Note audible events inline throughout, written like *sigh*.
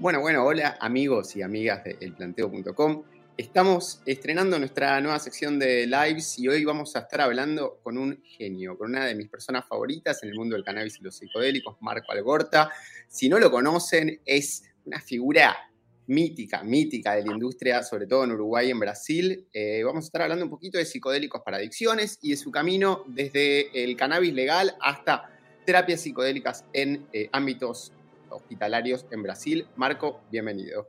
Bueno, bueno, hola amigos y amigas de elplanteo.com. Estamos estrenando nuestra nueva sección de lives y hoy vamos a estar hablando con un genio, con una de mis personas favoritas en el mundo del cannabis y los psicodélicos, Marco Algorta. Si no lo conocen, es una figura mítica, mítica de la industria, sobre todo en Uruguay y en Brasil. Eh, vamos a estar hablando un poquito de psicodélicos para adicciones y de su camino desde el cannabis legal hasta terapias psicodélicas en eh, ámbitos hospitalarios en Brasil. Marco, bienvenido.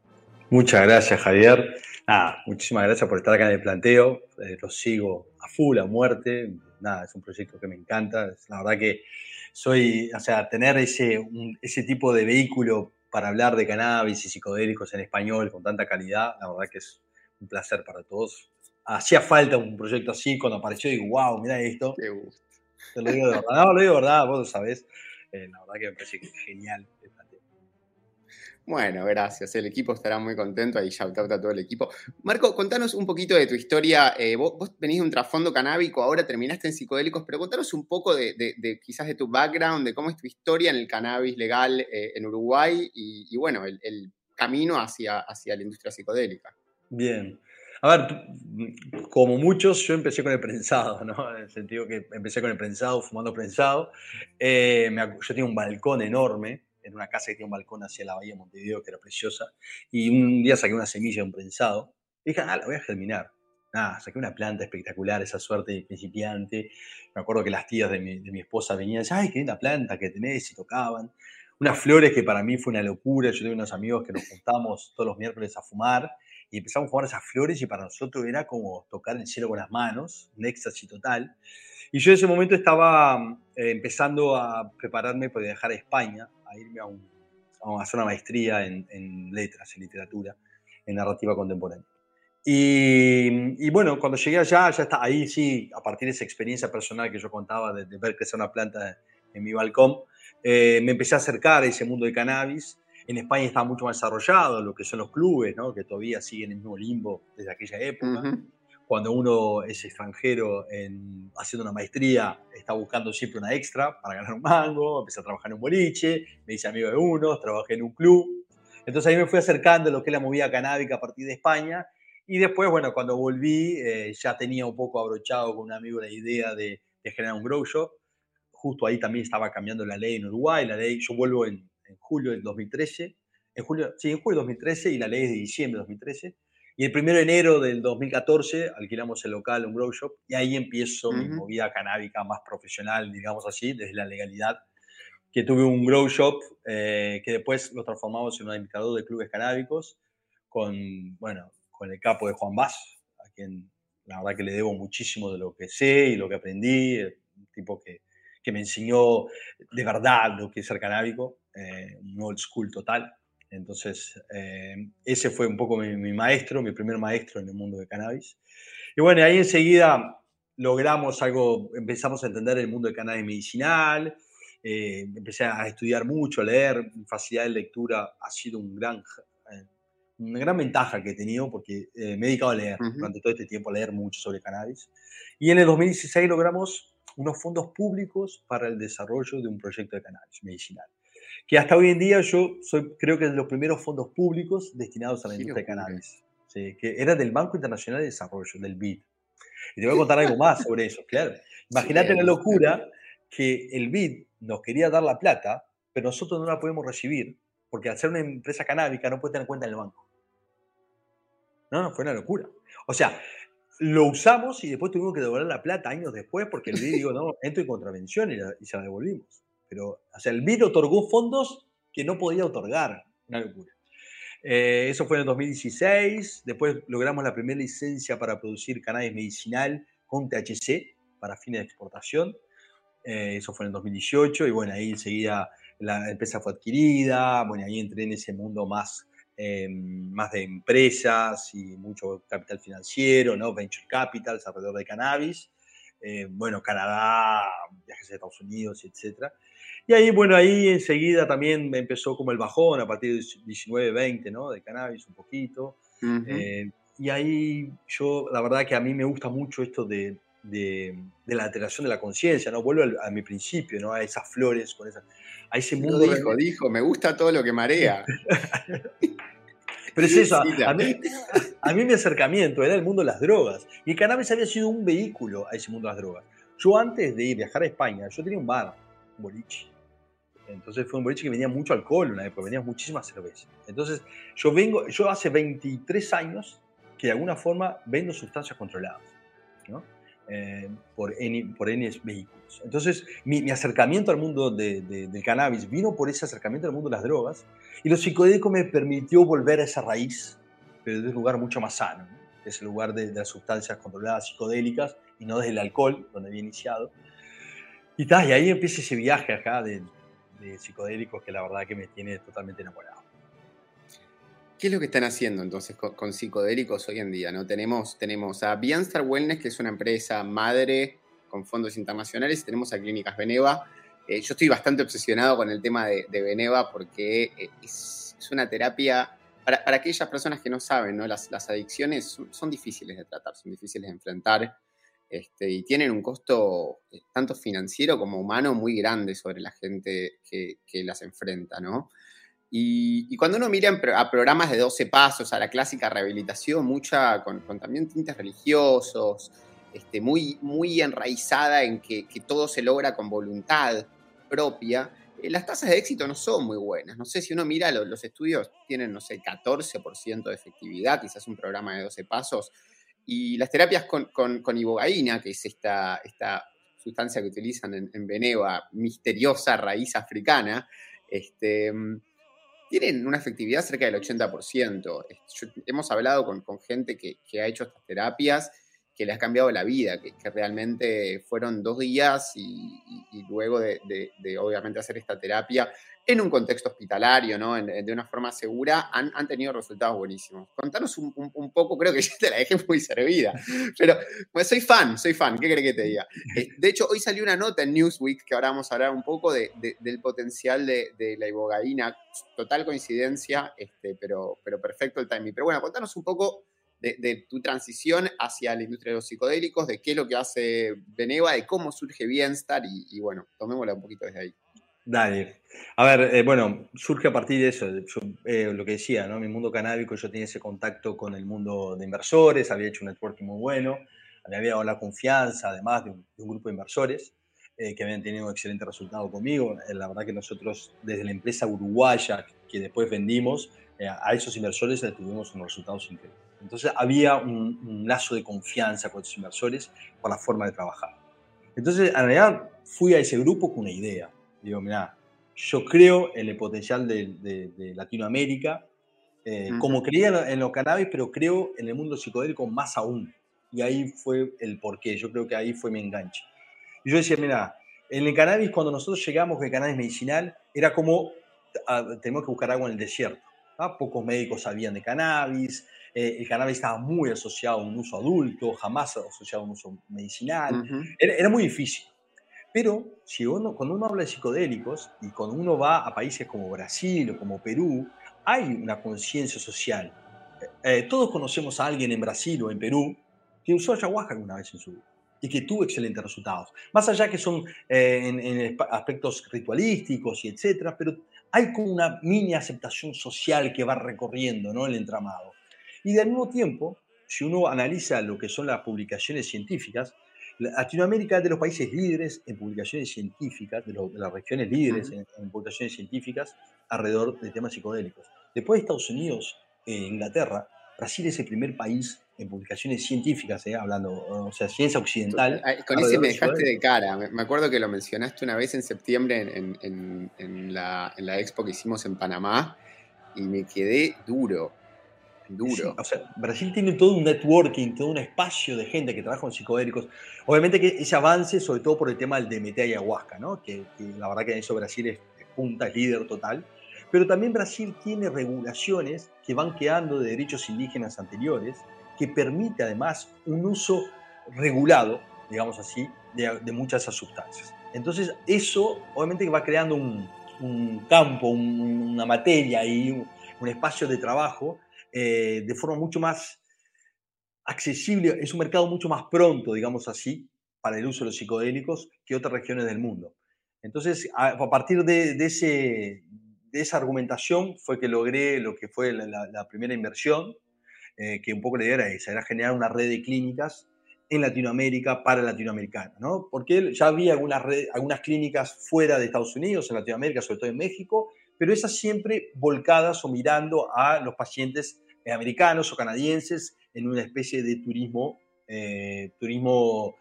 Muchas gracias, Javier. Nada, muchísimas gracias por estar acá en el planteo. Eh, lo sigo a full, a muerte. Nada, es un proyecto que me encanta. La verdad que soy, o sea, tener ese, ese tipo de vehículo para hablar de cannabis y psicodélicos en español con tanta calidad, la verdad que es un placer para todos. Hacía falta un proyecto así, cuando apareció digo, wow, mira esto. Qué gusto. Te lo digo de verdad, no, lo digo de verdad, vos lo sabés. Eh, la verdad que me parece genial bueno, gracias. El equipo estará muy contento. Ahí shout out a todo el equipo. Marco, contanos un poquito de tu historia. Eh, vos, venís de un trasfondo canábico, ahora terminaste en psicodélicos, pero contanos un poco de, quizás de tu background, de cómo es tu historia en el cannabis legal eh, en Uruguay y, bueno, el, camino hacia, hacia la industria psicodélica. Bien. A ver, como muchos, yo empecé con el prensado, ¿no? En el sentido que empecé con el prensado, fumando prensado. Eh, yo tenía un balcón enorme en una casa que tiene un balcón hacia la bahía de Montevideo, que era preciosa, y un día saqué una semilla de un prensado, y dije, ah, la voy a germinar. Nada, saqué una planta espectacular, esa suerte de principiante. Me acuerdo que las tías de mi, de mi esposa venían y decían, ay, qué linda planta que tenés, y tocaban. Unas flores que para mí fue una locura. Yo tengo unos amigos que nos juntamos todos los miércoles a fumar y empezamos a fumar esas flores y para nosotros era como tocar el cielo con las manos, un éxtasis total. Y yo en ese momento estaba eh, empezando a prepararme para viajar a España a irme a, un, a hacer una maestría en, letras, en literatura, en narrativa contemporánea. Y, bueno, cuando llegué allá, ya está, ahí sí, a partir de esa experiencia personal que yo contaba de, ver crecer una planta en mi balcón, eh, me empecé a acercar a ese mundo de cannabis. En España estaba mucho más desarrollado lo que son los clubes, ¿no? que todavía siguen en el mismo limbo desde aquella época cuando uno es extranjero en, haciendo una maestría, está buscando siempre una extra para ganar un mango, empecé a trabajar en un boliche, me hice amigo de uno, trabajé en un club. Entonces ahí me fui acercando a lo que es la movida canábica a partir de España. Y después, bueno, cuando volví, eh, ya tenía un poco abrochado con un amigo la idea de, generar un grow shop. Justo ahí también estaba cambiando la ley en Uruguay. La ley, yo vuelvo en, en julio del 2013. En julio, sí, en julio del 2013 y la ley es de diciembre de 2013. Y el 1 de enero del 2014 alquilamos el local, un grow shop, y ahí empiezo mi movida canábica más profesional, digamos así, desde la legalidad, que tuve un grow shop eh, que después lo transformamos en un indicador de clubes canábicos con, bueno, con el capo de Juan Vaz, a quien la verdad que le debo muchísimo de lo que sé y lo que aprendí, un tipo que, que me enseñó de verdad lo que es ser canábico, eh, un old school total. Entonces, eh, ese fue un poco mi, maestro, mi primer maestro en el mundo de cannabis. Y bueno, ahí enseguida logramos algo, empezamos a entender el mundo del cannabis medicinal, eh, empecé a estudiar mucho, a leer, mi facilidad de lectura ha sido un gran, eh, una gran ventaja que he tenido porque me he dedicado a leer durante todo este tiempo, a leer mucho sobre cannabis. Y en el 2016 logramos unos fondos públicos para el desarrollo de un proyecto de cannabis medicinal que hasta hoy en día yo soy, creo que es de los primeros fondos públicos destinados a la industria de cannabis, que era del Banco Internacional de Desarrollo, del BID. Y te voy a contar algo más sobre eso, claro. Imagínate la locura que el BID nos quería dar la plata, pero nosotros no la podemos recibir, porque al ser una empresa canábica no puede tener cuenta en el banco. No, no, fue una locura. O sea, lo usamos y después tuvimos que devolver la plata años después porque el BID dijo, no, entro en contravención y, y se la devolvimos pero el BID otorgó fondos que no podía otorgar, una locura. Eh, eso fue en el 2016, después logramos la primera licencia para producir cannabis medicinal con THC para fines de exportación, eh, eso fue en el 2018 y bueno, ahí enseguida la empresa fue adquirida, bueno, ahí entré en ese mundo más, eh, más de empresas y mucho capital financiero, ¿no? venture capital alrededor de cannabis, bueno, Canadá, viajes a Estados Unidos, etcétera. Y ahí, bueno, ahí enseguida también me empezó como el bajón a partir de 19, 20, ¿no? De cannabis un poquito. Eh, y ahí yo, la verdad que a mí me gusta mucho esto de, de, la alteración de la conciencia, ¿no? Vuelvo a, mi principio, ¿no? A esas flores, con esa, a ese mundo. dijo, dijo, me gusta todo lo que marea. *laughs* Pero es eso, a, mí, a mí mi acercamiento era el mundo de las drogas. Y el cannabis había sido un vehículo a ese mundo de las drogas. Yo antes de viajar a España, yo tenía un bar, un boliche. Entonces fue un boliche que venía mucho alcohol una época, venía muchísima cerveza. Entonces yo vengo, yo hace 23 años que de alguna forma vendo sustancias controladas, ¿no? Eh, por, N, por N vehículos. Entonces mi, acercamiento al mundo del cannabis vino por ese acercamiento al mundo de las drogas y lo psicodélico me permitió volver a esa raíz, pero desde un lugar mucho más sano, ¿no? ese lugar de, las sustancias controladas psicodélicas y no desde el alcohol, donde había iniciado. Y, y ahí empieza ese viaje acá de, de psicodélicos que la verdad que me tiene totalmente enamorado. ¿Qué es lo que están haciendo entonces con, psicodélicos hoy en día? ¿no? Tenemos, tenemos a Bianstar Wellness, que es una empresa madre con fondos internacionales, tenemos a Clínicas Beneva. Eh, yo estoy bastante obsesionado con el tema de, de Beneva porque eh, es, una terapia, para, aquellas personas que no saben, ¿no? Las, adicciones son, son, difíciles de tratar, son difíciles de enfrentar. Este, y tienen un costo eh, tanto financiero como humano muy grande sobre la gente que, las enfrenta, ¿no? Y, cuando uno mira a programas de 12 pasos, a la clásica rehabilitación, mucha con, también tintes religiosos, este, muy, muy enraizada en que, todo se logra con voluntad propia, eh, las tasas de éxito no son muy buenas. No sé si uno mira los, estudios, tienen, no sé, 14% de efectividad, quizás un programa de 12 pasos y las terapias con, con, ibogaína, que es esta, esta sustancia que utilizan en, en Beneva, misteriosa raíz africana, este, tienen una efectividad cerca del 80%. hemos hablado con, con gente que, que, ha hecho estas terapias que le ha cambiado la vida, que, realmente fueron dos días y, luego de, obviamente hacer esta terapia en un contexto hospitalario, ¿no? de una forma segura, han, tenido resultados buenísimos. Contanos un, poco, creo que *laughs* ya te la dejé muy servida, pero pues soy fan, soy fan, ¿qué crees que te diga? Eh, de hecho, hoy salió una nota en Newsweek que ahora vamos a hablar un poco del potencial de, la ibogaína, total coincidencia, este, pero, pero perfecto el timing. Pero bueno, contanos un poco de, tu transición hacia la industria de los psicodélicos, de qué es lo que hace Beneva, de cómo surge Bienstar y, y bueno, tomémosla un poquito desde ahí. Dale. A ver, eh, bueno, surge a partir de eso, eh, lo que decía, ¿no? Mi mundo canábico, yo tenía ese contacto con el mundo de inversores, había hecho un networking muy bueno, había dado la confianza, además de un, grupo de inversores eh, que habían tenido un excelente resultado conmigo. la verdad que nosotros, desde la empresa uruguaya que después vendimos, a esos inversores les tuvimos unos resultados increíbles. Entonces había un, un, lazo de confianza con esos inversores por la forma de trabajar. Entonces, en realidad, fui a ese grupo con una idea Digo, mira, yo creo en el potencial de, Latinoamérica, eh, como creía en los cannabis, pero creo en el mundo psicodélico más aún. Y ahí fue el porqué, yo creo que ahí fue mi enganche. Y yo decía, mira, en el cannabis, cuando nosotros llegamos con el cannabis medicinal, era como, ah, tenemos que buscar agua en el desierto. ¿ah? Pocos médicos sabían de cannabis, eh, el cannabis estaba muy asociado a un uso adulto, jamás asociado a un uso medicinal. era, muy difícil. Pero si uno, cuando uno habla de psicodélicos y cuando uno va a países como Brasil o como Perú, hay una conciencia social. Eh, eh, todos conocemos a alguien en Brasil o en Perú que usó ayahuasca alguna vez en su vida y que tuvo excelentes resultados. Más allá que son eh, en, aspectos ritualísticos y etcétera, pero hay como una mini aceptación social que va recorriendo ¿no? el entramado. Y al mismo tiempo, si uno analiza lo que son las publicaciones científicas, Latinoamérica es de los países líderes en publicaciones científicas, de, las regiones líderes en, publicaciones científicas alrededor de temas psicodélicos. Después de Estados Unidos e Inglaterra, Brasil es el primer país en publicaciones científicas, eh, hablando, o sea, ciencia occidental. Con ese me dejaste de cara. Me acuerdo que lo mencionaste una vez en septiembre en la, en la expo que hicimos en Panamá y me quedé duro Duro. o sea, Brasil tiene todo un networking, todo un espacio de gente que trabaja con psicodélicos. Obviamente que ese avance, sobre todo por el tema del DMT ayahuasca, ¿no? que, la verdad que en eso Brasil es, punta, es líder total. Pero también Brasil tiene regulaciones que van quedando de derechos indígenas anteriores, que permite además un uso regulado, digamos así, de, muchas de esas sustancias. Entonces, eso obviamente va creando un, campo, una materia y un espacio de trabajo eh, de forma mucho más accesible, es un mercado mucho más pronto, digamos así, para el uso de los psicodélicos que otras regiones del mundo. Entonces, a, partir de, ese, de, esa argumentación fue que logré lo que fue la, primera inversión, eh, que un poco la idea era esa, era generar una red de clínicas en Latinoamérica para latinoamericanos, ¿no? Porque ya había algunas, algunas clínicas fuera de Estados Unidos, en Latinoamérica, sobre todo en México, pero esas siempre volcadas o mirando a los pacientes eh, americanos o canadienses en una especie de turismo, eh, turismo,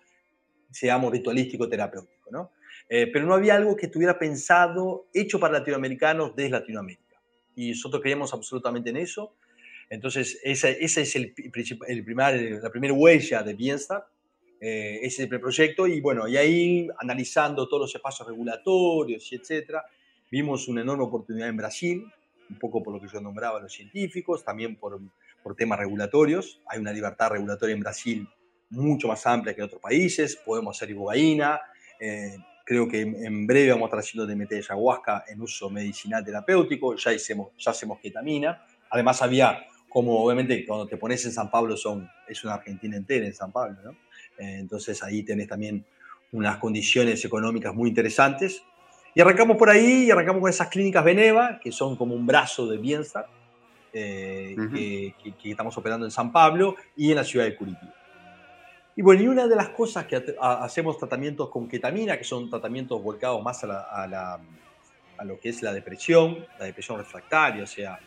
seamos, ritualístico terapéutico, ¿no? Eh, pero no había algo que estuviera pensado, hecho para latinoamericanos desde Latinoamérica. Y nosotros creíamos absolutamente en eso. Entonces, esa, esa es el, el primer, la primera huella de Bienestar, eh, ese proyecto. Y bueno, y ahí analizando todos los espacios regulatorios y etcétera, vimos una enorme oportunidad en Brasil, un poco por lo que yo nombraba a los científicos, también por, por temas regulatorios. Hay una libertad regulatoria en Brasil mucho más amplia que en otros países. Podemos hacer ibogaína. Eh, Creo que en breve vamos a estar haciendo DMT de ayahuasca en uso medicinal terapéutico, ya, hicimos, ya hacemos ketamina. Además había, como obviamente cuando te pones en San Pablo, son, es una Argentina entera en San Pablo, ¿no? Eh, entonces ahí tenés también unas condiciones económicas muy interesantes. Y arrancamos por ahí, y arrancamos con esas clínicas Beneva, que son como un brazo de bienestar, eh, que, que, estamos operando en San Pablo y en la ciudad de Curitiba. Y bueno, y una de las cosas que hacemos tratamientos con ketamina, que son tratamientos volcados más a, lo que es la depresión, la depresión refractaria, o sea,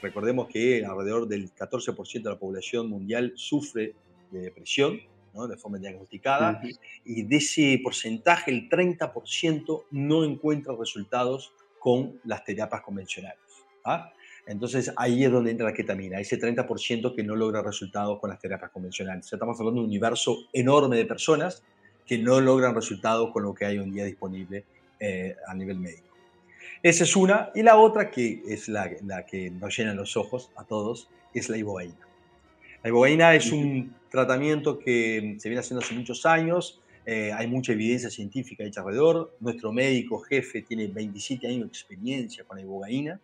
recordemos que alrededor del 14% de la población mundial sufre de depresión, ¿no? de forma diagnosticada, y de ese porcentaje, el 30% no encuentra resultados con las terapias convencionales. ¿ah? Entonces ahí es donde entra la ketamina, ese 30% que no logra resultados con las terapias convencionales. estamos hablando de un universo enorme de personas que no logran resultados con lo que hay hoy en día disponible eh, a nivel médico. Esa es una. Y la otra, que es la, que nos llena los ojos a todos, es la ibogaína. La ibogaína es un tratamiento que se viene haciendo hace muchos años. Eh, hay mucha evidencia científica hecha alrededor. Nuestro médico jefe tiene 27 años de experiencia con la ibogaína.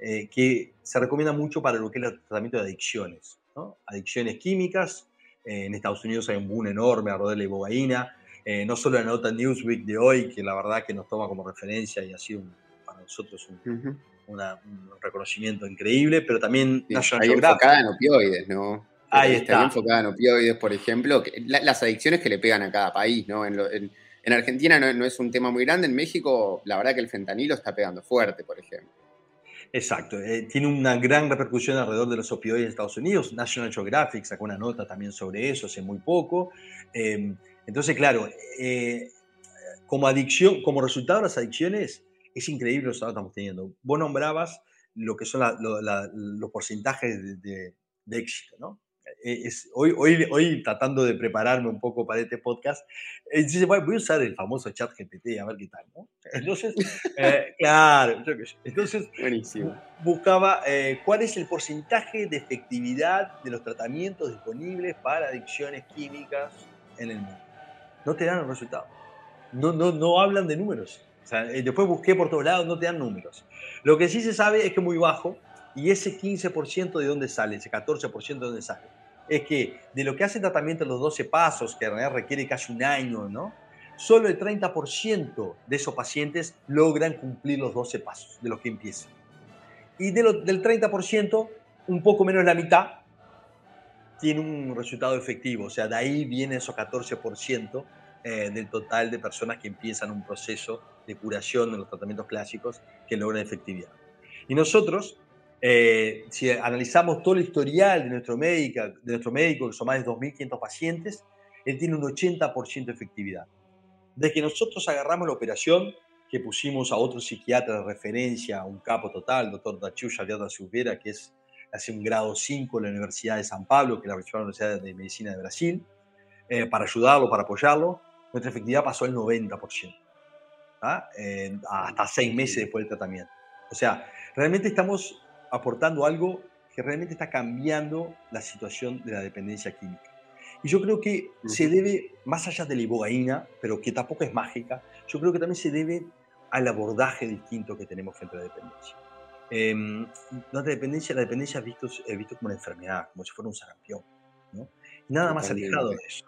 Eh, que se recomienda mucho para lo que es el tratamiento de adicciones. Adicciones químicas, eh, en Estados Unidos hay un boom enorme alrededor de la ibogaína, eh, no solo la nota Newsweek de hoy, que la verdad que nos toma como referencia y ha sido para nosotros un, reconocimiento increíble, pero también sí, National enfocada en opioides, ¿no? Ahí está. enfocada en opioides, por ejemplo, las adicciones que le pegan a cada país, ¿no? En, Argentina no, no, es un tema muy grande, en México la verdad que el fentanilo está pegando fuerte, por ejemplo. Exacto, eh, tiene una gran repercusión alrededor de los opioides en Estados Unidos. National Geographic sacó una nota también sobre eso hace muy poco. Em, entonces, claro, eh, como adicción, como resultado de las adicciones, es increíble los que estamos teniendo. Vos nombrabas lo que son los porcentajes de, de éxito, ¿no? Eh, es, hoy, hoy, hoy tratando de prepararme un poco para este podcast, eh, voy a usar el famoso chat GPT a ver qué tal, ¿no? Entonces, *laughs* eh, claro, entonces Buenísimo. buscaba cuál es el porcentaje de efectividad de los tratamientos disponibles para adicciones químicas en el mundo. No te dan los resultados. No, no, no hablan de números. O sea, después busqué por todos lados, no te dan números. Lo que sí se sabe es que es muy bajo, y ese 15% de dónde sale, ese 14% de dónde sale es que de lo que hace tratamiento los 12 pasos, que en realidad requiere casi un año, ¿no? Solo el 30% de esos pacientes logran cumplir los 12 pasos de los que empiezan. Y de del 30%, un poco menos la mitad tiene un resultado efectivo. O sea, de ahí viene esos 14% eh, del total de personas que empiezan un proceso de curación de los tratamientos clásicos que logran efectividad. Y nosotros eh, si analizamos todo el historial de nuestro, médico, de nuestro médico, que son más de 2.500 pacientes, él tiene un 80% de efectividad. Desde que nosotros agarramos la operación, que pusimos a otro psiquiatra de referencia, un capo total, doctor Dachu Xavier da Silveira, que es, hace un grado 5 en la Universidad de San Pablo, que es la principal Universidad de Medicina de Brasil, eh, para ayudarlo, para apoyarlo, nuestra efectividad pasó al 90%, ¿ah? hasta seis meses después del tratamiento. O sea, realmente estamos aportando algo que realmente está cambiando la situación de la dependencia química. Y yo creo que se debe, más allá de la ibogaína, pero que tampoco es mágica, yo creo que también se debe al abordaje distinto que tenemos frente a la dependencia. Eh, la dependencia, la dependencia es visto, visto como una enfermedad, como si fuera un sarampión, ¿no? Nada más alejado de eso.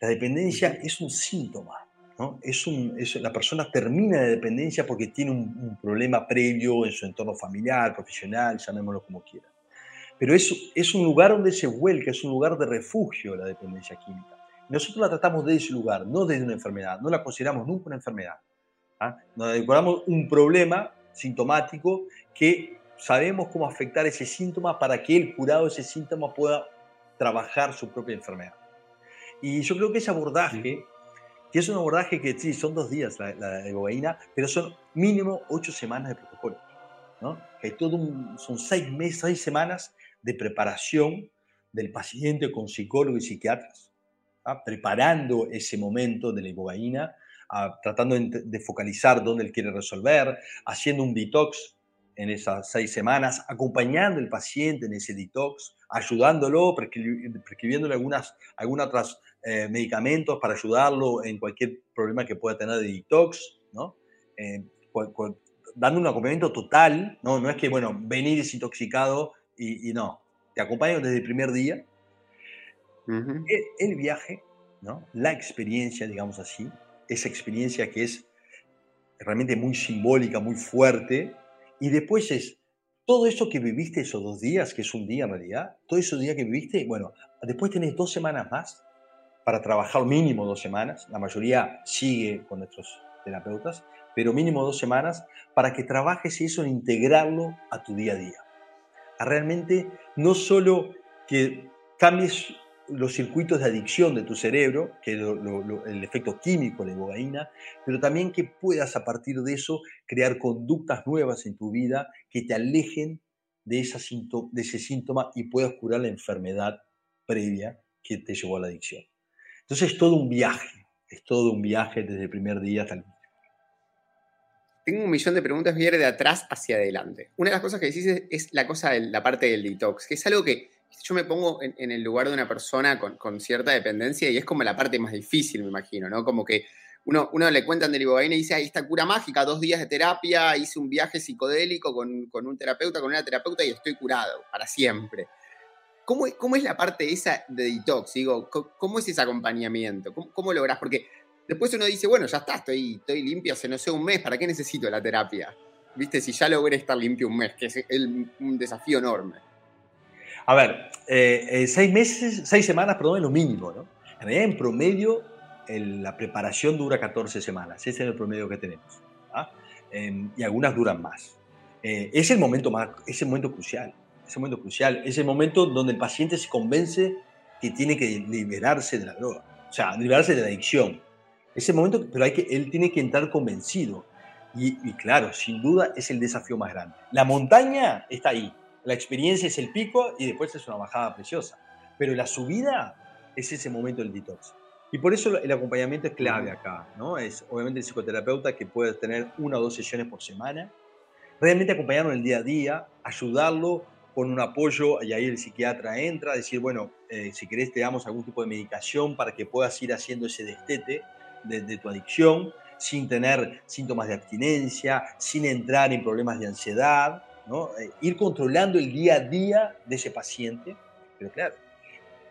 La dependencia es un síntoma. ¿No? Es un, la persona termina de dependencia porque tiene un, problema previo en su entorno familiar, profesional, llamémoslo como quiera. Pero es, es un lugar donde se vuelca, es un lugar de refugio la dependencia química. Nosotros la tratamos desde ese lugar, no desde una enfermedad, no la consideramos nunca una enfermedad. ¿ah? Nos decoramos un problema sintomático que sabemos cómo afectar ese síntoma para que el curado de ese síntoma pueda trabajar su propia enfermedad. Y yo creo que ese abordaje, que es un abordaje que sí, son dos días la, la pero son mínimo ocho semanas de protocolo. ¿no? Que todo son seis meses, seis semanas de preparación del paciente con psicólogo y psiquiatras, preparando ese momento de la ibogaína, tratando de, focalizar dónde él quiere resolver, haciendo un detox en esas seis semanas, acompañando al paciente en ese detox, ayudándolo, prescribiéndole algunas, algunos otros eh, medicamentos para ayudarlo en cualquier problema que pueda tener de detox, ¿no? Eh, dando un acompañamiento total, ¿no? No es que, bueno, venir desintoxicado y, y no, te acompaño desde el primer día. el, viaje, ¿no? la experiencia, digamos así, esa experiencia que es realmente muy simbólica, muy fuerte, y después es todo eso que viviste esos dos días, que es un día en realidad, todo esos días que viviste, bueno, después tenés dos semanas más para trabajar mínimo dos semanas, la mayoría sigue con nuestros terapeutas, pero mínimo dos semanas para que trabajes eso en integrarlo a tu día a día. A realmente no solo que cambies los circuitos de adicción de tu cerebro, que es el efecto químico, la ibogaína, pero también que puedas a partir de eso crear conductas nuevas en tu vida que te alejen de, de ese síntoma y puedas curar la enfermedad previa que te llevó a la adicción. Entonces es todo un viaje, es todo un viaje desde el primer día hasta el último. Tengo un millón de preguntas, voy de atrás hacia adelante. Una de las cosas que decís es, la cosa de la parte del detox, que es algo que yo me pongo en, el lugar de una persona con, cierta dependencia y es como la parte más difícil, me imagino, ¿no? Como que uno, uno le cuentan de ibogaine y dice, ahí está cura mágica, dos días de terapia, hice un viaje psicodélico con, un terapeuta, con una terapeuta y estoy curado para siempre. ¿Cómo, cómo es la parte esa de detox? Digo, ¿cómo, es ese acompañamiento? ¿Cómo, ¿Cómo, lográs? Porque después uno dice, bueno, ya está, estoy, estoy limpio hace no sé un mes, ¿para qué necesito la terapia? ¿Viste? Si ya logré estar limpio un mes, que es un desafío enorme. A ver, eh, eh, seis meses, seis semanas, perdón, es lo mínimo, ¿no? En realidad, en promedio, la preparación dura 14 semanas. Ese es el promedio que tenemos. Em, y algunas duran más. Eh, es el momento más, es el momento crucial. Es el momento crucial. Es momento donde el paciente se convence que tiene que liberarse de la droga. O sea, liberarse de la adicción. Es el momento, pero hay que, él tiene que entrar convencido. Y claro, sin duda es el desafío más grande. La montaña está ahí la experiencia es el pico y después es una bajada preciosa. Pero la subida es ese momento del detox. Y por eso el acompañamiento es clave acá, ¿no? Es obviamente el psicoterapeuta que puede tener una o dos sesiones por semana, realmente acompañarlo en el día a día, ayudarlo con un apoyo, y ahí el psiquiatra entra, decir, bueno, eh, si querés te damos algún tipo de medicación para que puedas ir haciendo ese destete de, de tu adicción, sin tener síntomas de abstinencia, sin entrar en problemas de ansiedad, eh, ir controlando el día a día de ese paciente. Pero claro,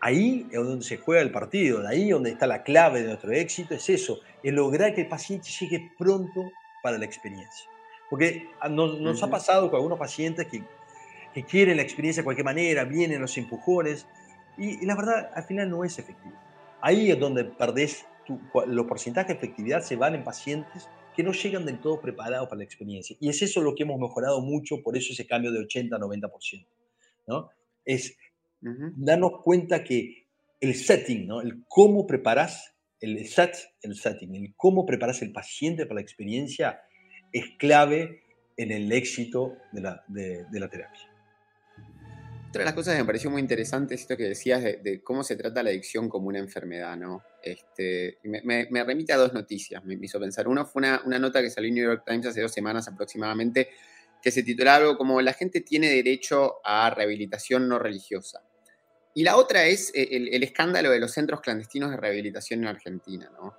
ahí es donde se juega el partido, de ahí donde está la clave de nuestro éxito, es eso, es lograr que el paciente llegue pronto para la experiencia. Porque nos, ha pasado con algunos pacientes que, que, quieren la experiencia de cualquier manera, vienen los empujones, y, la verdad al final no es efectivo. Ahí es donde perdés, los porcentajes de efectividad se van en pacientes que no llegan del todo preparados para la experiencia. Y es eso lo que hemos mejorado mucho, por eso ese cambio de 80 a 90%. ¿no? Es darnos cuenta que el setting, ¿no? el cómo preparas el set, el setting, el cómo preparas el paciente para la experiencia es clave en el éxito de la, de la terapia. Otra de las cosas que me pareció muy interesante es esto que decías de, cómo se trata la adicción como una enfermedad, ¿no? Este, me, remite a dos noticias, me, hizo pensar. Uno fue una, nota que salió en New York Times hace dos semanas aproximadamente, que se titulaba algo como La gente tiene derecho a rehabilitación no religiosa. Y la otra es eh, el, escándalo de los centros clandestinos de rehabilitación en Argentina, ¿no?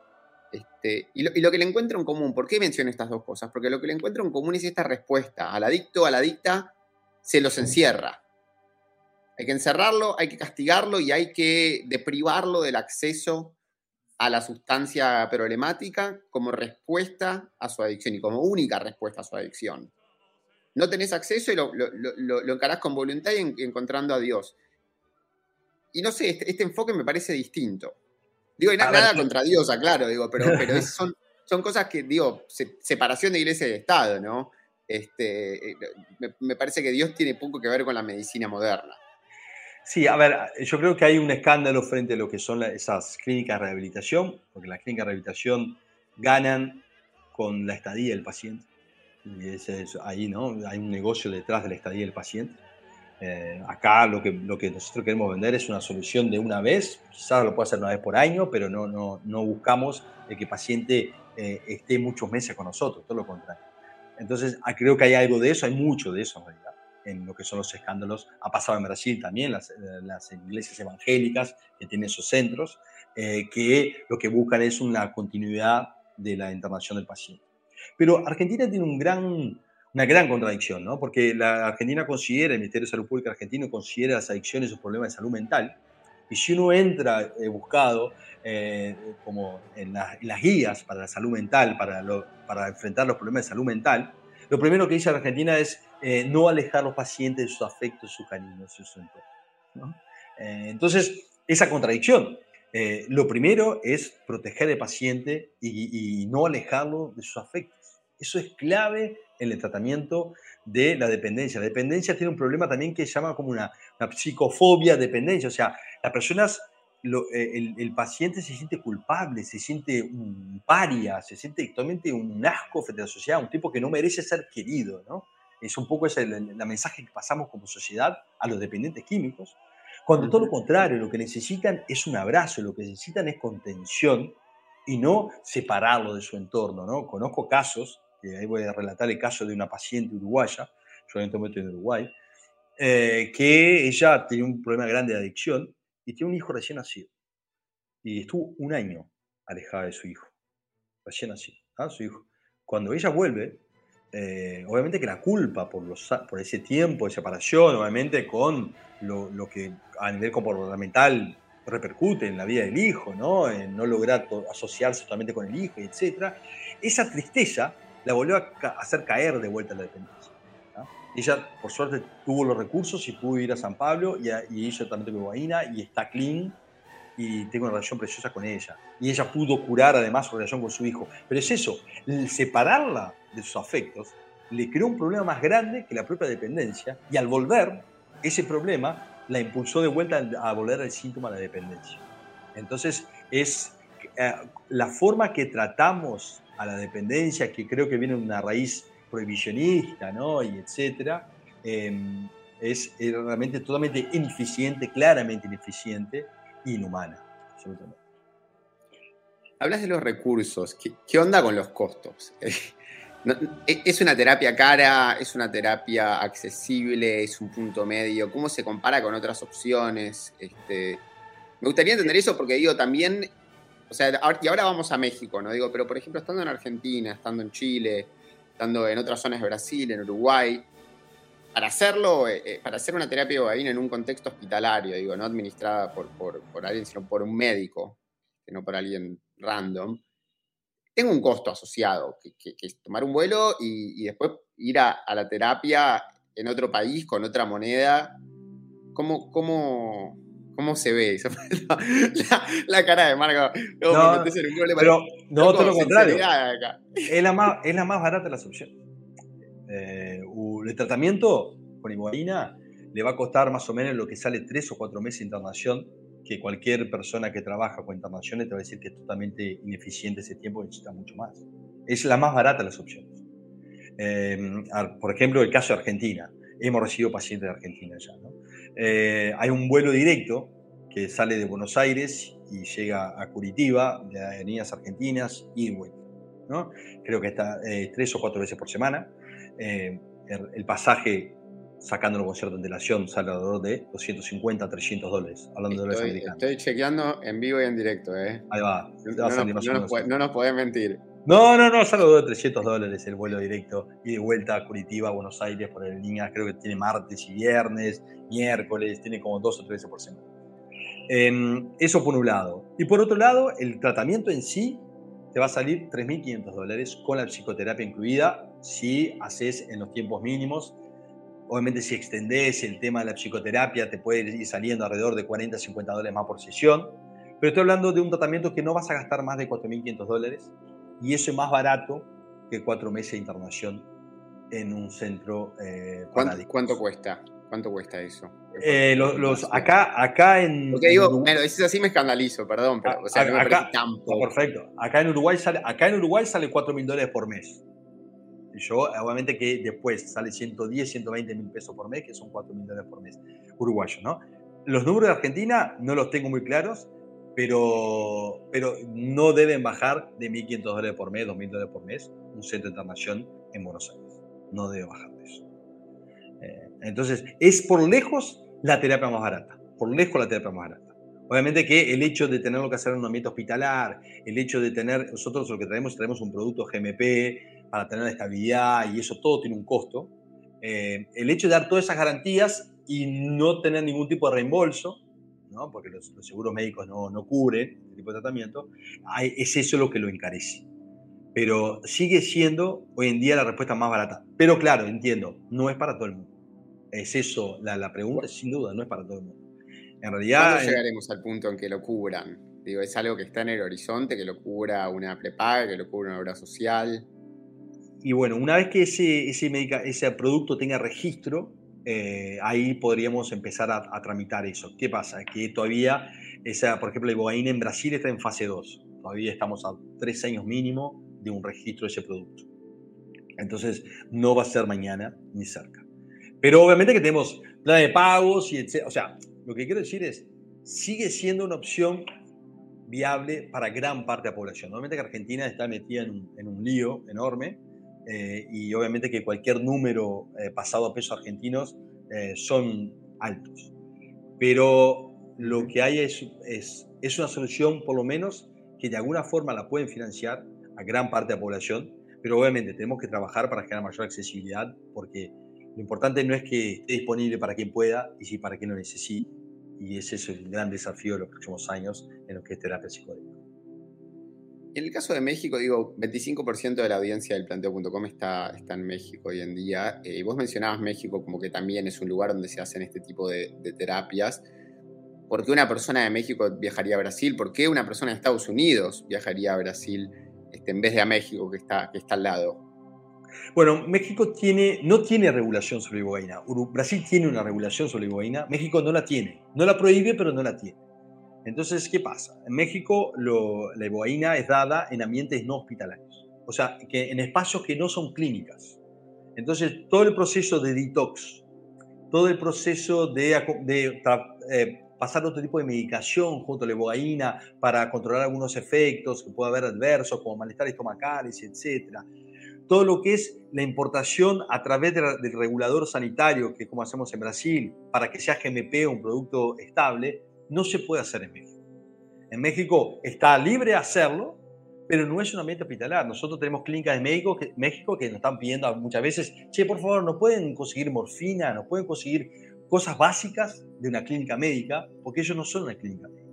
Este, y, lo, y, lo, que le encuentro en común, ¿por qué menciono estas dos cosas? Porque lo que le encuentro en común es esta respuesta. Al adicto, a la adicta, se los encierra hay que encerrarlo, hay que castigarlo y hay que deprivarlo del acceso a la sustancia problemática como respuesta a su adicción y como única respuesta a su adicción. No tenés acceso y lo, lo, encarás con voluntad y, encontrando a Dios. Y no sé, este, este enfoque me parece distinto. Digo, y nada contra Dios, aclaro, digo, pero, *laughs* pero son, son cosas que, digo, separación de iglesia y de Estado, ¿no? Este, eh, me, parece que Dios tiene poco que ver con la medicina moderna. Sí, a ver, yo creo que hay un escándalo frente a lo que son esas clínicas de rehabilitación, porque las clínicas de rehabilitación ganan con la estadía del paciente. Y ese es, ahí ¿no? hay un negocio detrás de la estadía del paciente. Eh, acá lo que, lo que nosotros queremos vender es una solución de una vez, quizás lo pueda hacer una vez por año, pero no, no, no buscamos que el paciente eh, esté muchos meses con nosotros, todo lo contrario. Entonces, ah, creo que hay algo de eso, hay mucho de eso en realidad, en lo que son los escándalos. Ha pasado en Brasil también, las, eh, las iglesias evangélicas que tienen esos centros, que lo que buscan es una continuidad de la internación del paciente. Pero Argentina tiene un gran, una gran contradicción, ¿no? Porque la Argentina considera, el Ministerio de Salud Pública argentino considera las adicciones un problema de salud mental. Y si uno entra eh, buscado eh, como en, las guías para la salud mental, para, para enfrentar los problemas de salud mental, lo primero que dice la Argentina es eh, no alejar a los pacientes de sus afectos, sus cariños, su entorno. ¿no? entonces, esa contradicción. lo primero es proteger al paciente y, no alejarlo de sus afectos. Eso es clave en el tratamiento de la dependencia. La dependencia tiene un problema también que se llama como una, psicofobia dependencia, o sea, las personas, eh, el, paciente se siente culpable, se siente un paria, se siente totalmente un asco frente a la sociedad, un tipo que no merece ser querido, ¿no? Es un poco ese el, mensaje que pasamos como sociedad a los dependientes químicos, cuando todo lo contrario, lo que necesitan es un abrazo, lo que necesitan es contención y no separarlo de su entorno, ¿no? Conozco casos ahí voy a relatar el caso de una paciente uruguaya, yo en este momento en Uruguay, eh, que ella tenía un problema grande de adicción y tiene un hijo recién nacido. Y estuvo un año alejada de su hijo, recién nacido, ¿ah? su hijo. Cuando ella vuelve, eh, obviamente que la culpa por, los, por ese tiempo de separación, obviamente con lo, lo, que a nivel comportamental repercute en la vida del hijo, ¿no? En no lograr asociarse totalmente con el hijo, etc. Esa tristeza la volvió a hacer caer de vuelta a la dependencia. Ella, por suerte, tuvo los recursos y pudo ir a San Pablo y, y ella también tuvo guaina y está clean y tengo una relación preciosa con ella. Y ella pudo curar además su relación con su hijo. Pero es eso, el separarla de sus afectos le creó un problema más grande que la propia dependencia y al volver, ese problema la impulsó de vuelta a volver al síntoma de la dependencia. Entonces, es eh, la forma que tratamos a la dependencia, que creo que viene de una raíz prohibicionista, ¿no? Y etcétera, em, es, realmente totalmente ineficiente, claramente ineficiente inhumana, absolutamente. Hablas de los recursos, ¿qué, onda con los costos? *laughs* E, ¿Es una terapia cara? ¿Es una terapia accesible? ¿Es un punto medio? ¿Cómo se compara con otras opciones? Este, me gustaría entender eso porque digo, también o sea, y ahora vamos a México, ¿no? Digo, pero por ejemplo, estando en Argentina, estando en Chile, estando en otras zonas de Brasil, en Uruguay, para hacerlo, eh, eh, para hacer una terapia bovina en un contexto hospitalario, digo, no administrada por, por, alguien, sino por un médico, no por alguien random, tengo un costo asociado, que, es tomar un vuelo y, después ir a, a, la terapia en otro país, con otra moneda. ¿Cómo, cómo, ¿Cómo se ve? *laughs* la, cara de Marco. No, pero no, todo lo contrario. Es la, más, es la más barata de las opciones. Eh, el tratamiento con igualina le va a costar más o menos lo que sale tres o cuatro meses de internación, que cualquier persona que trabaja con internaciones te va a decir que es totalmente ineficiente ese tiempo, necesita mucho más. Es la más barata de las opciones. Eh, por ejemplo, el caso de Argentina. Hemos recibido pacientes de Argentina ya. Eh, hay un vuelo directo que sale de Buenos Aires y llega a Curitiba, de avenidas argentinas y ¿no? Creo que está eh, tres o cuatro veces por semana. Eh, el, pasaje, sacándolo con cierta antelación, sale alrededor de 250 a 300 dólares, hablando de dólares americanos. Estoy chequeando en vivo y en directo. ¿eh? Ahí va. No, no, nos, podés mentir. No, no, no, sale alrededor de 300 dólares el vuelo directo y de vuelta a Curitiba, Buenos Aires, por el línea, creo que tiene martes y viernes, miércoles, tiene como dos o tres veces por semana. Em, eso por un lado. Y por otro lado, el tratamiento en sí te va a salir 3.500 dólares con la psicoterapia incluida si haces en los tiempos mínimos. Obviamente si extendés el tema de la psicoterapia te puede ir saliendo alrededor de 40, 50 dólares más por sesión. Pero estoy hablando de un tratamiento que no vas a gastar más de 4.500 dólares y eso es más barato que cuatro meses de internación en un centro eh, ¿Cuánto, cuesta? ¿Cuánto cuesta eso? Eh, los, acá, acá en. Porque digo, bueno, si así me escandalizo, perdón, pero o sea, no acá, Perfecto. Acá en Uruguay sale, acá en Uruguay sale 4 mil dólares por mes. Yo, obviamente, que después sale 110, 120 mil pesos por mes, que son 4 mil dólares por mes. Uruguayo, ¿no? Los números de Argentina no los tengo muy claros, pero, pero no deben bajar de 1.500 dólares por mes, 2.000 dólares por mes, un centro de internación en Buenos Aires. No debe bajar de eso. Eh, entonces, es por lejos la terapia más barata, por lejos la terapia más barata. Obviamente que el hecho de tenerlo que hacer en un ambiente hospitalar, el hecho de tener, nosotros lo que traemos, traemos un producto GMP para tener estabilidad y eso todo tiene un costo. Eh, el hecho de dar todas esas garantías y no tener ningún tipo de reembolso, porque los, seguros médicos no, no, cubren este tipo de tratamiento, es eso lo que lo encarece. Pero sigue siendo hoy en día la respuesta más barata. Pero claro, entiendo, no es para todo el mundo. Es eso, la, la pregunta sin duda, no es para todo el mundo. En realidad... ¿Cuándo llegaremos al punto en que lo cubran? Digo, es algo que está en el horizonte, que lo cubra una prepaga, que lo cubra una obra social. Y bueno, una vez que ese, ese, ese producto tenga registro, eh, ahí podríamos empezar a, tramitar eso. ¿Qué pasa? Que todavía, esa, por ejemplo, la ibogaína en Brasil está en fase 2. Todavía estamos a tres años mínimo de un registro de ese producto. Entonces, no va a ser mañana ni cerca. Pero obviamente que tenemos plan de pagos y etc. O sea, lo que quiero decir es, sigue siendo una opción viable para gran parte de la población. Obviamente que Argentina está metida en un lío enorme, eh, y obviamente que cualquier número eh, pasado a pesos argentinos eh, son altos. Pero lo que hay es, es, es, una solución, por lo menos, que de alguna forma la pueden financiar a gran parte de la población, pero obviamente tenemos que trabajar para generar mayor accesibilidad, porque lo importante no es que esté disponible para quien pueda, y sí para quien lo necesite, y ese es el gran desafío de los próximos años en lo que es terapia psicológica. En el caso de México, digo, 25% de la audiencia del planteo.com está, está en México hoy en día. eh, vos mencionabas México como que también es un lugar donde se hacen este tipo de, terapias. ¿Por qué una persona de México viajaría a Brasil? ¿Por qué una persona de Estados Unidos viajaría a Brasil este, en vez de a México, que está, que está al lado? Bueno, México tiene, no tiene regulación sobre ibogaína. Brasil tiene una regulación sobre ibogaína. México no la tiene. No la prohíbe, pero no la tiene. Entonces, ¿qué pasa? En México la ibogaína es dada en ambientes no hospitalarios, o sea, que en espacios que no son clínicas. Entonces, todo el proceso de detox, todo el proceso de, eh, pasar otro tipo de medicación junto a la ibogaína para controlar algunos efectos que puede haber adversos, como malestar estomacales, etc. Todo lo que es la importación a través del regulador sanitario, que es como hacemos en Brasil, para que sea GMP un producto estable, no se puede hacer en México. En México está libre hacerlo, pero no es un ambiente hospitalar. Nosotros tenemos clínicas de México que, México que nos están pidiendo muchas veces, che, por favor, ¿no pueden conseguir morfina? ¿No pueden conseguir cosas básicas de una clínica médica? Porque ellos no son una clínica médica.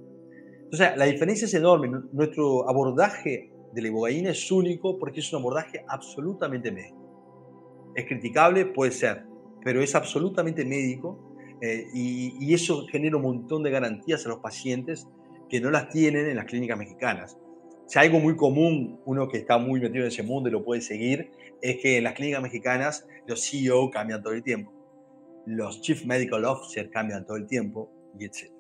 Entonces, la diferencia es enorme. Nuestro abordaje de la ibogaína es único porque es un abordaje absolutamente médico. Es criticable, puede ser, pero es absolutamente médico eh, y, eso genera un montón de garantías a los pacientes que no las tienen en las clínicas mexicanas. Si algo muy común, uno que está muy metido en ese mundo y lo puede seguir, es que en las clínicas mexicanas los CEO cambian todo el tiempo, los Chief Medical Officer cambian todo el tiempo, y etc.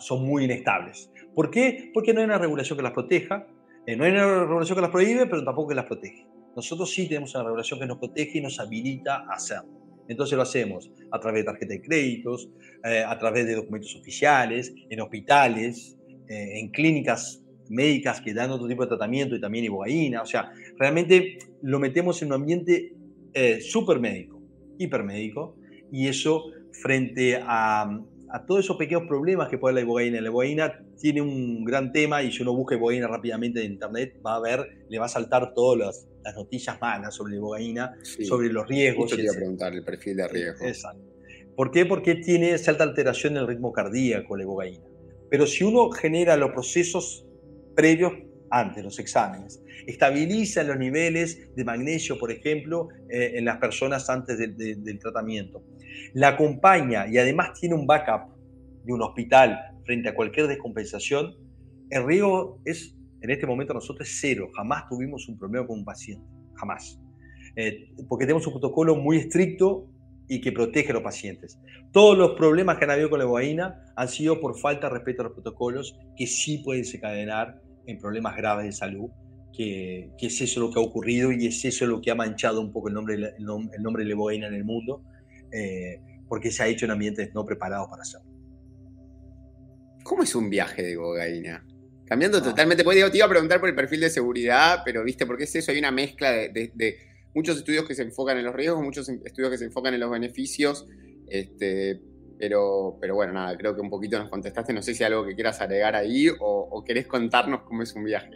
Son muy inestables. ¿Por qué? Porque no hay una regulación que las proteja, eh, no hay una regulación que las prohíbe, pero tampoco que las protege. Nosotros sí tenemos una regulación que nos protege y nos habilita a hacerlo. Entonces lo hacemos a través de tarjeta de créditos, eh, a través de documentos oficiales, en hospitales, eh, en clínicas médicas que dan otro tipo de tratamiento y también ibogaína. O sea, realmente lo metemos en un ambiente eh, súper médico, hipermédico, y eso frente a, a todos esos pequeños problemas que puede la ibogaína. La ibogaína tiene un gran tema y si uno busca ibogaína rápidamente en internet va a ver, le va a saltar todas las, las noticias malas sobre la ibogaína, sobre los riesgos. Yo te iba a preguntar el perfil de riesgo. Exacto. ¿Por qué? Porque tiene cierta alteración en el ritmo cardíaco la ibogaína. Pero si uno genera los procesos previos antes, los exámenes, estabiliza los niveles de magnesio, por ejemplo, eh, en las personas antes del tratamiento, la acompaña y además tiene un backup de un hospital frente a cualquier descompensación, el riesgo es, en este momento nosotros, cero. Jamás tuvimos un problema con un paciente, jamás. Eh, porque tenemos un protocolo muy estricto y que protege a los pacientes. Todos los problemas que han habido con la heroína han sido por falta de respeto a los protocolos, que sí pueden desencadenar en problemas graves de salud, que, es eso lo que ha ocurrido y es eso lo que ha manchado un poco el nombre, el, nombre de la heroína en el mundo, eh, porque se ha hecho en ambientes no preparados para hacerlo. ¿Cómo es un viaje de ibogaína? Cambiando ah. totalmente, pues te iba a preguntar por el perfil de seguridad, pero viste, porque es eso, hay una mezcla de muchos estudios que se enfocan en los riesgos, muchos estudios que se enfocan en los beneficios, este, pero, pero bueno, nada, creo que un poquito nos contestaste, no sé si hay algo que quieras agregar ahí o, querés contarnos cómo es un viaje.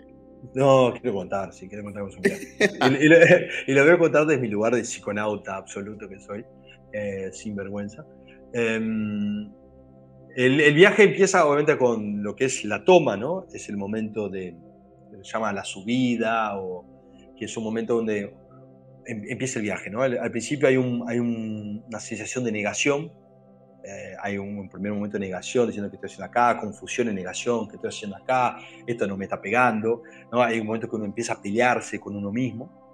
No, quiero contar, sí, quiero contar cómo es un viaje. *laughs* y, lo, voy a contar desde mi lugar de psiconauta absoluto que soy, eh, sin vergüenza. Em, el, viaje empieza obviamente con lo que es la toma, ¿no? Es el momento de, se llama la subida, o que es un momento donde Em, empieza el viaje. ¿no? Al, principio hay, un, hay una sensación de negación, eh, hay un, primer momento de negación, diciendo que estoy haciendo acá, confusión y negación, que estoy haciendo acá, esto no me está pegando. ¿no? Hay un momento que uno empieza a pelearse con uno mismo.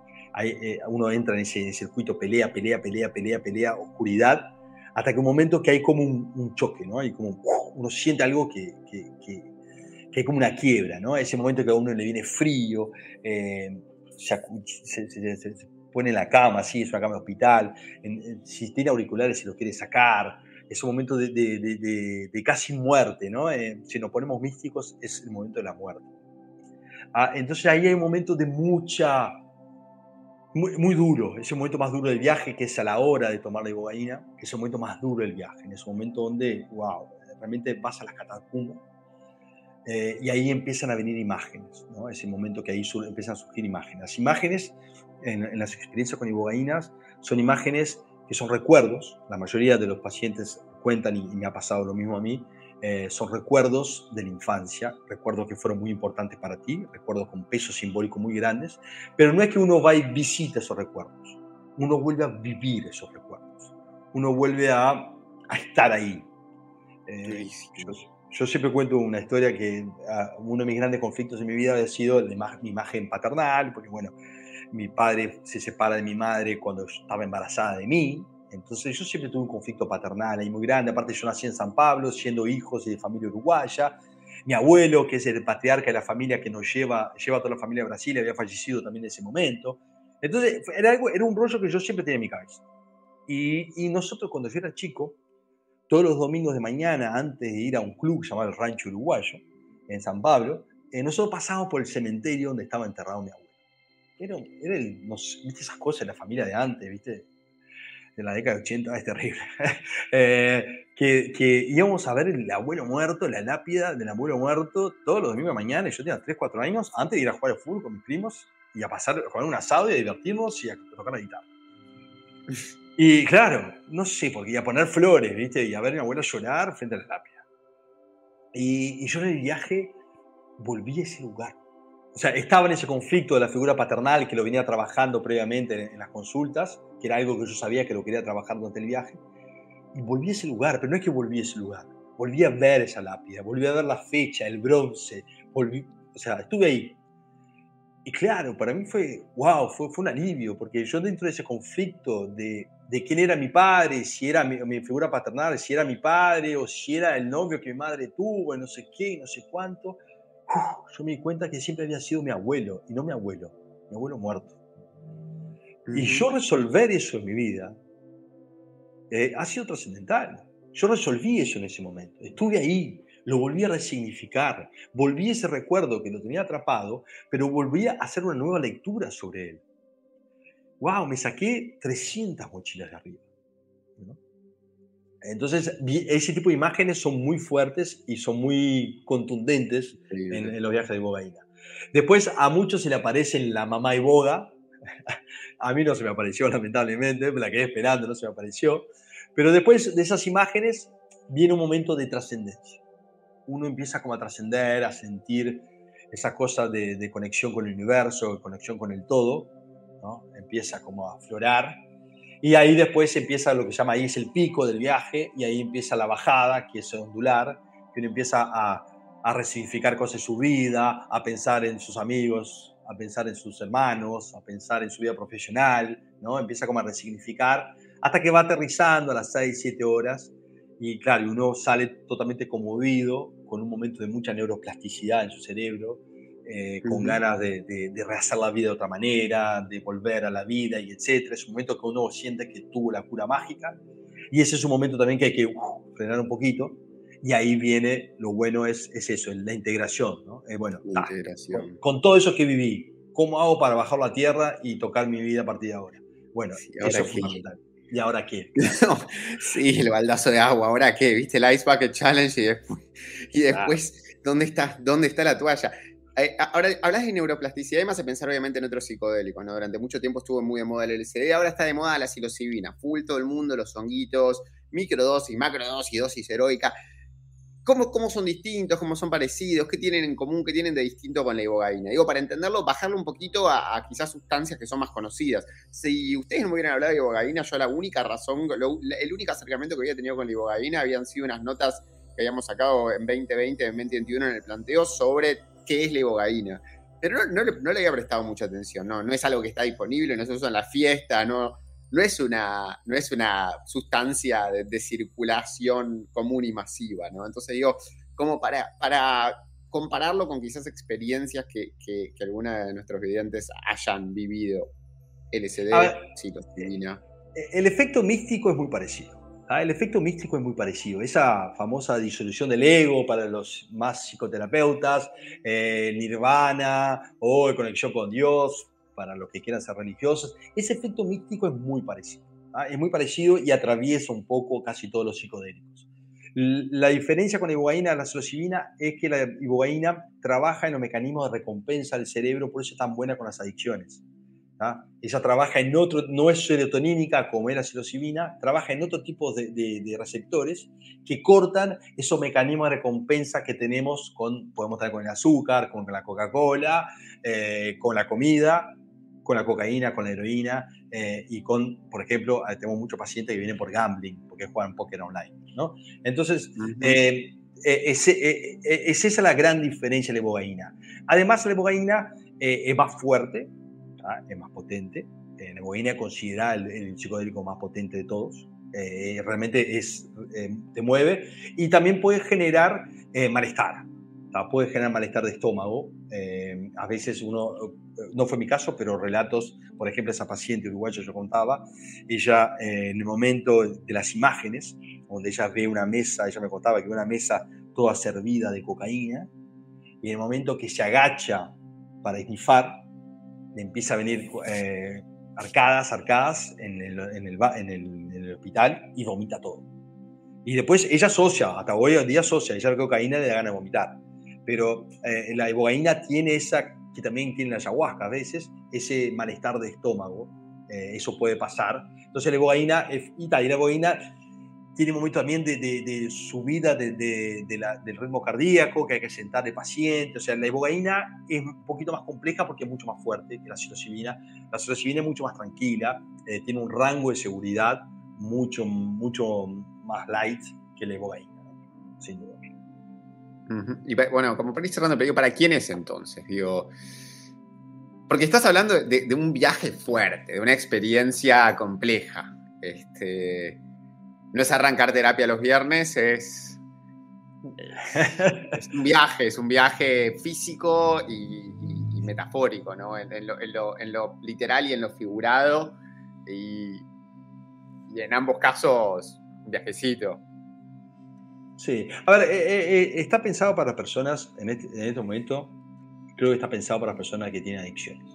Eh, uno entra en ese circuito, pelea, pelea, pelea, pelea, pelea, oscuridad, hasta que un momento que hay como un, choque, ¿no? Hay como, uno siente algo que, que, que, que, hay como una quiebra, ¿no? Ese momento que a uno le viene frío, eh, se, pone en la cama, así, es una cama de hospital, si tiene auriculares se los quiere sacar, es un momento de, casi muerte, ¿no? Eh, si nos ponemos místicos es el momento de la muerte. Ah, entonces ahí hay un momento de mucha, muy, muy, duro, ese momento más duro del viaje, que es a la hora de tomar la ibogaína, que es el momento más duro del viaje, en ese momento donde, wow, realmente vas a las catacumbas. Eh, y ahí empiezan a venir imágenes, ¿no? Ese momento que ahí empiezan a surgir imágenes. Las imágenes en, las experiencias con ibogaínas son imágenes que son recuerdos, la mayoría de los pacientes cuentan, y, me ha pasado lo mismo a mí, eh, son recuerdos de la infancia, recuerdos que fueron muy importantes para ti, recuerdos con peso simbólico muy grandes, pero no es que uno va y visita esos recuerdos, uno vuelve a vivir esos recuerdos, uno vuelve a, a estar ahí. Eh, yo, siempre cuento una historia que ah, uno de mis grandes conflictos en mi vida ha sido mi imagen paternal, porque bueno, mi padre se separa de mi madre cuando estaba embarazada de mí. Entonces yo siempre tuve un conflicto paternal ahí muy grande. Aparte yo nací en San Pablo, siendo hijos de familia uruguaya. Mi abuelo, que es el patriarca de la familia que nos lleva, lleva a toda la familia a Brasil, había fallecido también en ese momento. Entonces era, algo, era un rollo que yo siempre tenía en mi cabeza. Y, y nosotros cuando yo era chico, todos los domingos de mañana, antes de ir a un club llamado el Rancho Uruguayo, en San Pablo, eh, nosotros pasábamos por el cementerio donde estaba enterrado mi abuelo. Era, era el, ¿viste esas cosas de la familia de antes, viste? De la década de 80, es terrible. *laughs* Eh, que, que, íbamos a ver el abuelo muerto, la lápida del abuelo muerto, todos los domingos de mañana, y yo tenía 3, 4 años, antes de ir a jugar al fútbol con mis primos, y a pasar, a jugar un asado y a divertirnos y a tocar la guitarra. Y claro, no sé, porque iba a poner flores, ¿viste? Y a ver a mi abuelo llorar frente a la lápida. Y, y yo en el viaje volví a ese lugar o sea, estaba en ese conflicto de la figura paternal que lo venía trabajando previamente en, las consultas, que era algo que yo sabía que lo quería trabajar durante el viaje, y volví a ese lugar, pero no es que volví a ese lugar, volví a ver esa lápida, volví a ver la fecha, el bronce, volví, o sea, estuve ahí. Y claro, para mí fue, wow, fue, fue un alivio, porque yo dentro de ese conflicto de, de quién era mi padre, si era mi, mi, figura paternal, si era mi padre o si era el novio que mi madre tuvo, no sé qué, no sé cuánto, yo me di cuenta que siempre había sido mi abuelo, y no mi abuelo, mi abuelo muerto. Y yo resolver eso en mi vida eh, ha sido trascendental. Yo resolví eso en ese momento. Estuve ahí, lo volví a resignificar, volví ese recuerdo que lo tenía atrapado, pero volví a hacer una nueva lectura sobre él. ¡Wow! Me saqué 300 mochilas de arriba. Entonces, ese tipo de imágenes son muy fuertes y son muy contundentes en, los viajes de Bogaína. Después, a muchos se le aparece la mamá y boga. *laughs* a mí no se me apareció, *laughs* lamentablemente, me la quedé esperando, no se me apareció. Pero después de esas imágenes viene un momento de trascendencia. uno empieza como a trascender, a sentir esa cosa de, conexión con el universo, de conexión con el todo, ¿no? empieza como a aflorar. Y ahí después empieza lo que llama, ahí es el pico del viaje, y ahí empieza la bajada, que es ondular, que uno empieza a, a resignificar cosas de su vida, a pensar en sus amigos, a pensar en sus hermanos, a pensar en su vida profesional, ¿no? Empieza como a resignificar, hasta que va aterrizando a las 6, 7 horas, y claro, uno sale totalmente conmovido, con un momento de mucha neuroplasticidad en su cerebro, eh, con ganas de, de, rehacer la vida de otra manera, de volver a la vida y etcétera. Es un momento que uno siente que tuvo la cura mágica, y ese es un momento también que hay que frenar un poquito, y ahí viene, lo bueno es, es eso, la integración, ¿no? Eh, bueno, integración. Con, todo eso que viví, ¿cómo hago para bajar la tierra y tocar mi vida a partir de ahora? Bueno, eso es fundamental. ¿Y ahora qué? *laughs* sí, el baldazo de agua, ¿ahora qué? ¿Viste el Ice Bucket Challenge y después, y después ¿dónde, está, ¿dónde está la toalla? Eh, ahora hablas de neuroplasticidad y me hace pensar obviamente en otros psicodélicos, ¿no? Durante mucho tiempo estuvo muy de moda el LSD, ahora está de moda la psilocibina, full todo el mundo, los honguitos, microdosis, macrodosis, dosis heroica. ¿Cómo, ¿Cómo, son distintos? ¿Cómo son parecidos? ¿Qué tienen en común? ¿Qué tienen de distinto con la ibogaína? Digo, para entenderlo, bajarlo un poquito a, quizás sustancias que son más conocidas. Si ustedes no me hubieran hablado de ibogaína, yo la única razón, el único acercamiento que había tenido con la ibogaína habían sido unas notas que habíamos sacado en 2020, en 2021 en el planteo sobre qué es la ibogaína. Pero no, no, le había prestado mucha atención, no, no es algo que está disponible, no se usa en la fiesta, no, no es una, no es una sustancia de, circulación común y masiva, ¿no? Entonces digo, como para, para compararlo con quizás experiencias que, que, alguna de nuestros videntes hayan vivido, LSD, psilocibina. El efecto místico es muy parecido. ¿Ah? El efecto místico es muy parecido. Esa famosa disolución del ego para los más psicoterapeutas, eh, nirvana o conexión con Dios, para los que quieran ser religiosos, ese efecto místico es muy parecido. ¿ah? Es muy parecido y atraviesa un poco casi todos los psicodélicos. La diferencia con la ibogaína y la psilocibina es que la ibogaína trabaja en los mecanismos de recompensa del cerebro, por eso es tan buena con las adicciones. ¿Ah? Ella trabaja en otro, no es serotonínica como es la psilocibina, trabaja en otro tipo de, de, receptores que cortan esos mecanismos de recompensa que tenemos con, podemos tener con el azúcar, con la Coca-Cola, eh, con la comida, con la cocaína, con la heroína eh, y con, por ejemplo, eh, tenemos muchos pacientes que vienen por gambling, porque juegan póker online, ¿no? Entonces, eh, es, es, esa la gran diferencia de la ibogaína. Además, la ibogaína es más fuerte, es más potente. la ibogaína es considerada el, psicodélico más potente de todos. realmente es, te mueve y también puede generar malestar. puede generar malestar de estómago. a veces uno no fue mi caso, pero relatos, por ejemplo, esa paciente uruguaya yo contaba, ella eh, en el momento de las imágenes, donde ella ve una mesa, ella me contaba que ve una mesa toda servida de cocaína, y en el momento que se agacha para esnifar, empieza a venir eh, arcadas, arcadas en el, en, el, en, el, hospital y vomita todo. Y después ella asocia, hasta hoy en día asocia, ella la cocaína le da ganas de vomitar. Pero eh, la ibogaína tiene esa que también tiene la ayahuasca a veces, ese malestar de estómago, eh, eso puede pasar. Entonces la ibogaína, y la ibogaína tiene momentos también de, de, subida de, del ritmo cardíaco, que hay que sentar el paciente. O sea, la ibogaína es un poquito más compleja porque es mucho más fuerte que la psilocibina. La psilocibina es mucho más tranquila, eh, tiene un rango de seguridad mucho, mucho más light que la ibogaína, sin duda. Y bueno, como para ir cerrando, pero ¿para quién es entonces? Digo, porque estás hablando de, un viaje fuerte, de una experiencia compleja. Este, no es arrancar terapia los viernes, es, es un viaje, es un viaje físico y, metafórico, ¿no? En, lo, literal y en lo figurado. Y, en ambos casos, un viajecito. Sí, a ver, eh, eh, eh, está pensado para personas, en este, en este, momento, creo que está pensado para personas que tienen adicciones.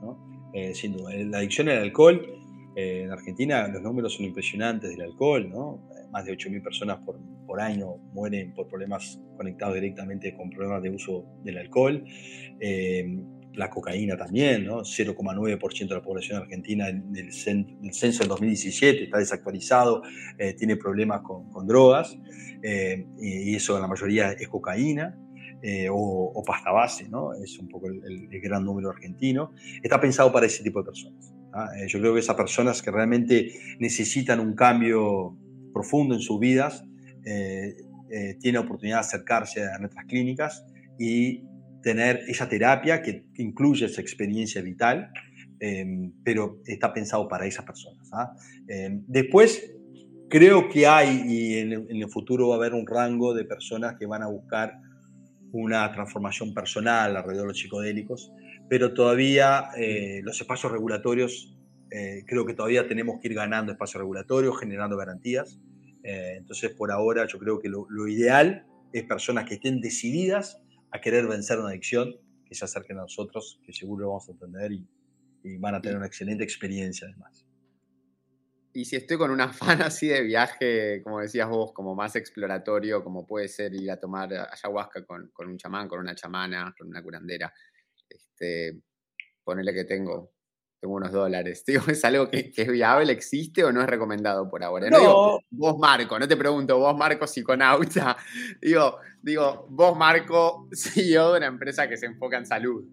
¿no? sin duda, la adicción al alcohol, en Argentina los números son impresionantes del alcohol, ¿no? más de 8.000 personas por, por, año mueren por problemas conectados directamente con problemas de uso del alcohol. la cocaína también, ¿no? 0,9% de la población argentina del, censo del 2017 está desactualizado, eh, tiene problemas con, drogas, eh, y eso en la mayoría es cocaína. Eh, o, pasta base, ¿no? Es un poco el, gran número argentino. Está pensado para ese tipo de personas. ¿Ah? yo creo que esas personas que realmente necesitan un cambio profundo en sus vidas tienen oportunidad de acercarse a nuestras clínicas y tener esa terapia que incluye esa experiencia vital, em, pero está pensado para esas personas. ¿ah? Em, después, creo que hay, y en, el futuro va a haber un rango de personas que van a buscar una transformación personal alrededor de los psicodélicos, pero todavía eh, los espacios regulatorios, eh, creo que todavía tenemos que ir ganando espacios regulatorios, generando garantías. Eh, entonces, por ahora, yo creo que lo, lo ideal es personas que estén decididas a querer vencer una adicción, que se acerquen a nosotros, que seguro lo vamos a entender y, van a tener una excelente experiencia además. Y si estoy con un afán *laughs* así de viaje, como decías vos, como más exploratorio, como puede ser ir a tomar ayahuasca con, con un chamán, con una chamana, con una curandera, este, ponerle que tengo tengo unos dólares. *laughs* Digo, ¿es algo que, es viable, existe o no es recomendado por ahora? No, digo, vos Marco, no te pregunto, vos Marco psiconauta. *laughs* Digo, digo, vos Marco *laughs* CEO de una empresa que se enfoca en salud.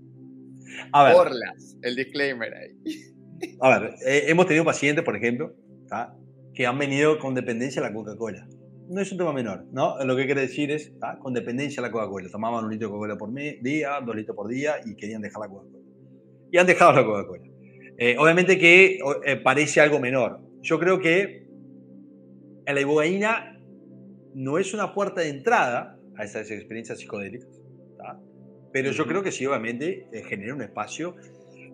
A ver. Orlas, el disclaimer ahí. A ver, eh, hemos tenido pacientes, por ejemplo, que han venido con dependencia a la Coca-Cola. No es un tema menor, ¿no? Lo que quiere decir es, con dependencia a la Coca-Cola. Tomaban un litro de Coca-Cola por día, dos litros por día y querían dejar la Coca-Cola. Y han dejado la Coca-Cola. Eh, obviamente que eh, parece algo menor. Yo creo que la ibogaína no es una puerta de entrada a esas experiencias psicodélicas, pero yo creo que sí, obviamente, eh, genera un espacio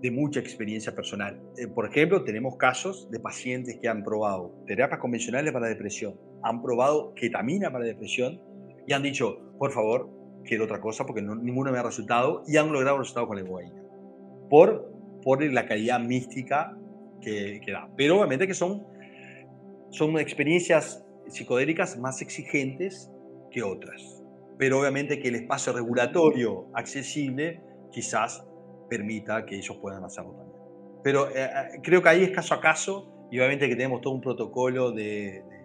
de mucha experiencia personal. por ejemplo, tenemos casos de pacientes que han probado terapias convencionales para depresión, han probado ketamina para depresión y han dicho, por favor, quiero otra cosa porque ninguno me ha resultado y han logrado resultados con la ibogaína. Por por la calidad mística que, da. Pero obviamente que son, son experiencias psicodélicas más exigentes que otras. Pero obviamente que el espacio regulatorio accesible quizás permita que ellos puedan hacerlo también. Pero eh, eh, creo que ahí es caso a caso y obviamente que tenemos todo un protocolo de, de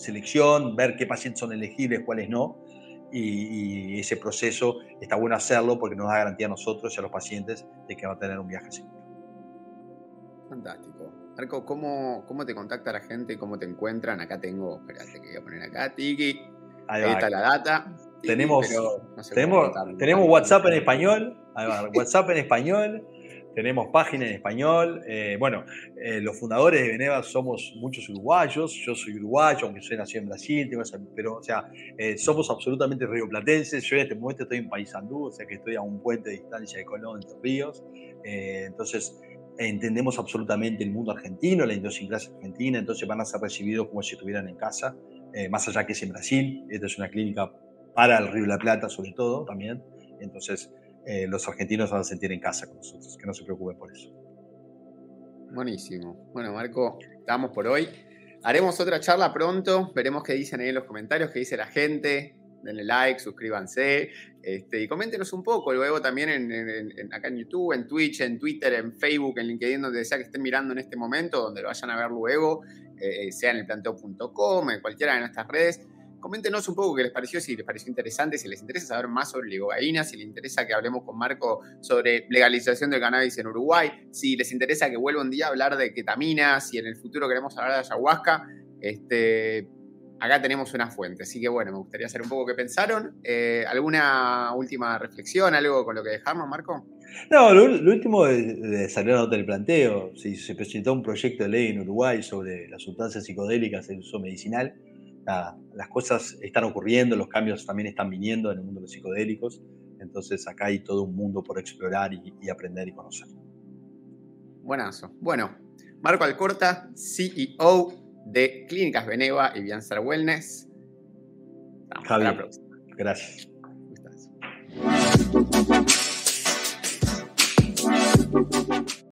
selección, ver qué pacientes son elegibles, cuáles no, y, ese proceso está bueno hacerlo porque nos da garantía a nosotros y a los pacientes de que va a tener un viaje seguro. Fantástico. Marco, ¿cómo, ¿cómo te contacta la gente? ¿Cómo te encuentran? Acá tengo, espérate que voy a poner acá, Tiki. Ahí, está la data. tenemos, tenemos, tenemos WhatsApp en español. WhatsApp en español tenemos página en español. Eh, bueno, eh, los fundadores de Beneva somos muchos uruguayos. Yo soy uruguayo, aunque soy nacido en Brasil, pero, o sea, eh, somos absolutamente rioplatenses. Yo en este momento estoy en Paysandú, o sea que estoy a un puente de distancia de Colón, entre ríos. entonces, entendemos absolutamente el mundo argentino, la idiosincrasia argentina, entonces van a ser recibidos como si estuvieran en casa, más allá que es en Brasil. Esta es una clínica para el Río de la Plata, sobre todo, también. Entonces, eh, los argentinos van a sentir en casa con nosotros, que no se preocupen por eso. Buenísimo. Bueno, Marco, estamos por hoy. Haremos otra charla pronto, veremos qué dicen ahí en los comentarios, qué dice la gente. Denle like, suscríbanse este, y coméntenos un poco. Luego también en, acá en YouTube, en Twitch, en Twitter, en Facebook, en LinkedIn, donde sea que estén mirando en este momento, donde lo vayan a ver luego, eh, sea en el planteo.com, en cualquiera de nuestras redes Coméntenos un poco qué les pareció, si les pareció interesante, si les interesa saber más sobre ligogaína, si les interesa que hablemos con Marco sobre legalización del cannabis en Uruguay, si les interesa que vuelva un día a hablar de ketamina, si en el futuro queremos hablar de ayahuasca. Este, acá tenemos una fuente. Así que bueno, me gustaría saber un poco qué pensaron. Eh, ¿Alguna última reflexión, algo con lo que dejarnos, Marco? No, lo, último de, salir a nota del planteo. Si se presentó un proyecto de ley en Uruguay sobre las sustancias psicodélicas en uso medicinal las cosas están ocurriendo, los cambios también están viniendo en el mundo de los psicodélicos, entonces acá hay todo un mundo por explorar y, aprender y conocer. Buenazo. Bueno, Marco Alcorta, CEO de Clínicas Beneva y Biansar Wellness. Hasta la próxima. Gracias.